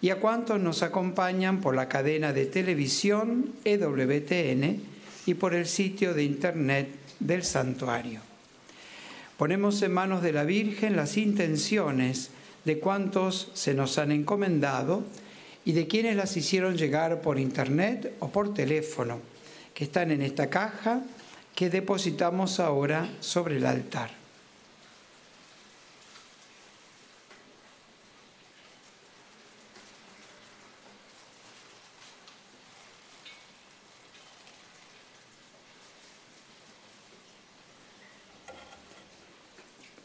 y a cuantos nos acompañan por la cadena de televisión EWTN y por el sitio de internet del santuario. Ponemos en manos de la Virgen las intenciones de cuantos se nos han encomendado y de quienes las hicieron llegar por internet o por teléfono, que están en esta caja que depositamos ahora sobre el altar.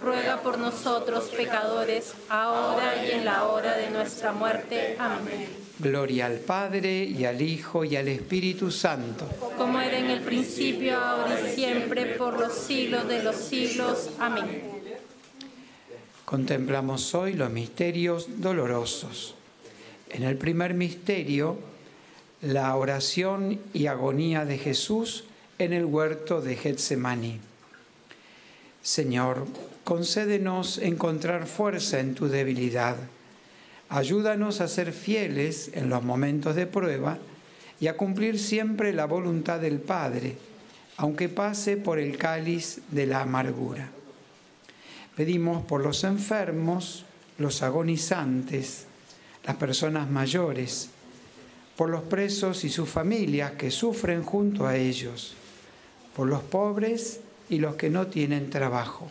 ruega por nosotros pecadores, ahora y en la hora de nuestra muerte. Amén. Gloria al Padre y al Hijo y al Espíritu Santo. Como era en el principio, ahora y siempre, por los siglos de los siglos. Amén. Contemplamos hoy los misterios dolorosos. En el primer misterio, la oración y agonía de Jesús en el huerto de Getsemaní. Señor, concédenos encontrar fuerza en tu debilidad. Ayúdanos a ser fieles en los momentos de prueba y a cumplir siempre la voluntad del Padre, aunque pase por el cáliz de la amargura. Pedimos por los enfermos, los agonizantes, las personas mayores, por los presos y sus familias que sufren junto a ellos, por los pobres y los que no tienen trabajo.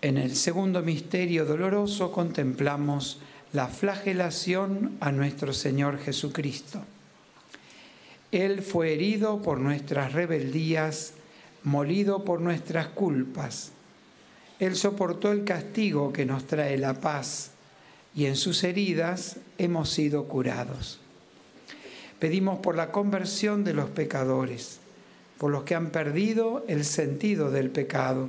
En el segundo misterio doloroso contemplamos la flagelación a nuestro Señor Jesucristo. Él fue herido por nuestras rebeldías, molido por nuestras culpas. Él soportó el castigo que nos trae la paz y en sus heridas hemos sido curados. Pedimos por la conversión de los pecadores, por los que han perdido el sentido del pecado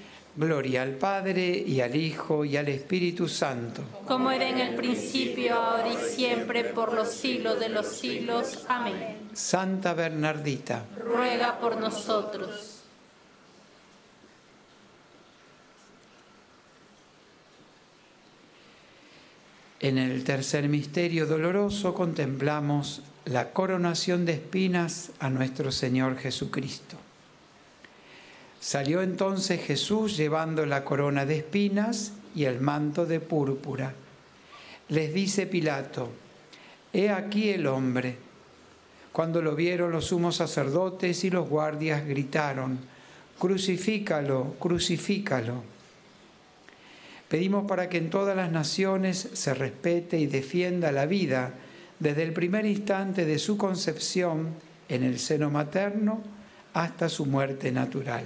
Gloria al Padre y al Hijo y al Espíritu Santo. Como era en el principio, ahora y siempre, por los siglos de los siglos. Amén. Santa Bernardita, ruega por nosotros. En el tercer misterio doloroso contemplamos la coronación de espinas a nuestro Señor Jesucristo. Salió entonces Jesús llevando la corona de espinas y el manto de púrpura. Les dice Pilato, He aquí el hombre. Cuando lo vieron los sumos sacerdotes y los guardias gritaron, Crucifícalo, crucifícalo. Pedimos para que en todas las naciones se respete y defienda la vida desde el primer instante de su concepción en el seno materno hasta su muerte natural.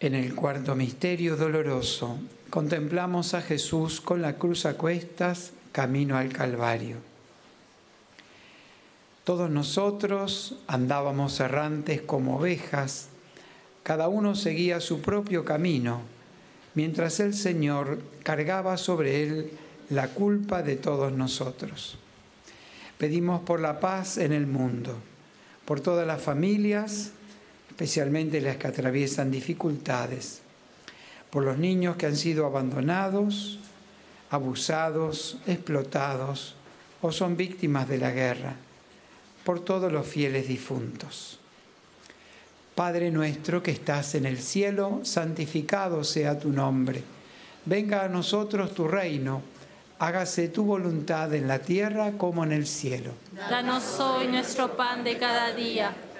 En el cuarto misterio doloroso contemplamos a Jesús con la cruz a cuestas camino al Calvario. Todos nosotros andábamos errantes como ovejas, cada uno seguía su propio camino, mientras el Señor cargaba sobre él la culpa de todos nosotros. Pedimos por la paz en el mundo, por todas las familias, especialmente las que atraviesan dificultades, por los niños que han sido abandonados, abusados, explotados o son víctimas de la guerra, por todos los fieles difuntos. Padre nuestro que estás en el cielo, santificado sea tu nombre. Venga a nosotros tu reino, hágase tu voluntad en la tierra como en el cielo. Danos hoy nuestro pan de cada día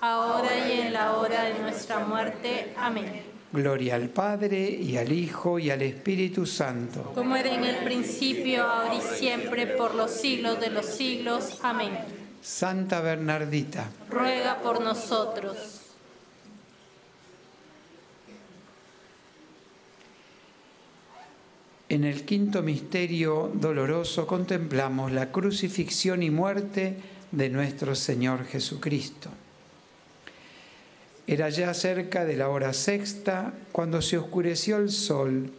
ahora y en la hora de nuestra muerte. Amén. Gloria al Padre y al Hijo y al Espíritu Santo. Como era en el principio, ahora y siempre, por los siglos de los siglos. Amén. Santa Bernardita, ruega por nosotros. En el quinto misterio doloroso contemplamos la crucifixión y muerte de nuestro Señor Jesucristo. Era ya cerca de la hora sexta cuando se oscureció el sol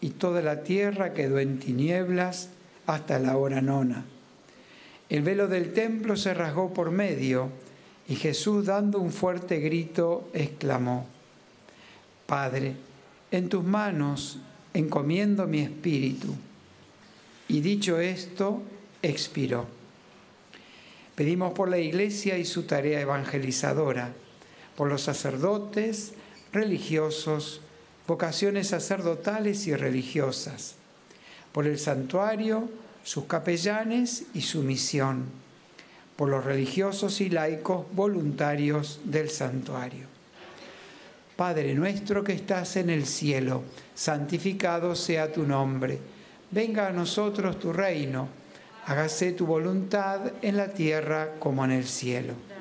y toda la tierra quedó en tinieblas hasta la hora nona. El velo del templo se rasgó por medio y Jesús dando un fuerte grito exclamó, Padre, en tus manos encomiendo mi espíritu. Y dicho esto, expiró. Pedimos por la Iglesia y su tarea evangelizadora, por los sacerdotes, religiosos, vocaciones sacerdotales y religiosas, por el santuario, sus capellanes y su misión, por los religiosos y laicos voluntarios del santuario. Padre nuestro que estás en el cielo, santificado sea tu nombre, venga a nosotros tu reino hágase tu voluntad en la tierra como en el cielo.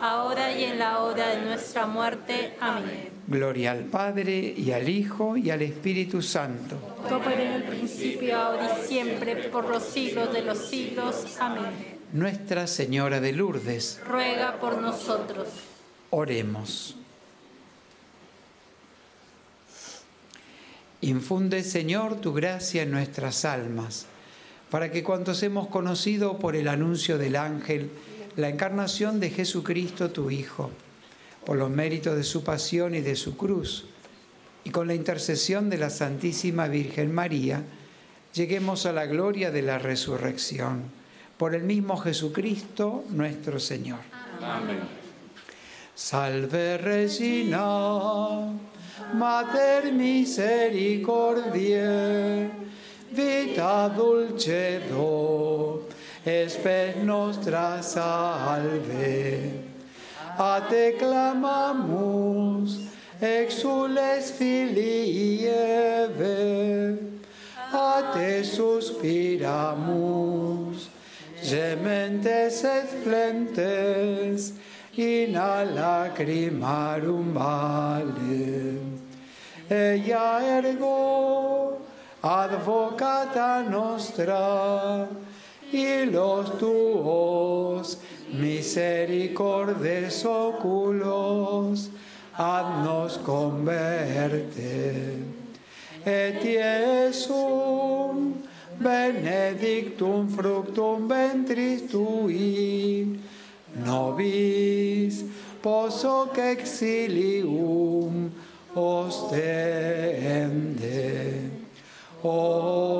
ahora y en la hora de nuestra muerte. Amén. Gloria al Padre y al Hijo y al Espíritu Santo. Como en el principio, ahora y siempre, por los siglos de los siglos. Amén. Nuestra Señora de Lourdes, ruega por nosotros. Oremos. Infunde, Señor, tu gracia en nuestras almas, para que cuantos hemos conocido por el anuncio del ángel la encarnación de Jesucristo, tu Hijo, por los méritos de su pasión y de su cruz, y con la intercesión de la Santísima Virgen María, lleguemos a la gloria de la resurrección. Por el mismo Jesucristo, nuestro Señor. Amén. Salve Regina Mater misericordiae, vita dulcedo, espes nostra salve. A te clamamus, exules filii Eve, a te suspiramus, gementes et flentes, in a lacrimarum vale. Ella ergo, advocata nostra, y los tuos misericordes oculos, haznos converte. Et Iesum benedictum fructum ventris tui, nobis poso exilium ostende. O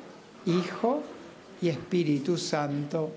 Hijo y Espíritu Santo.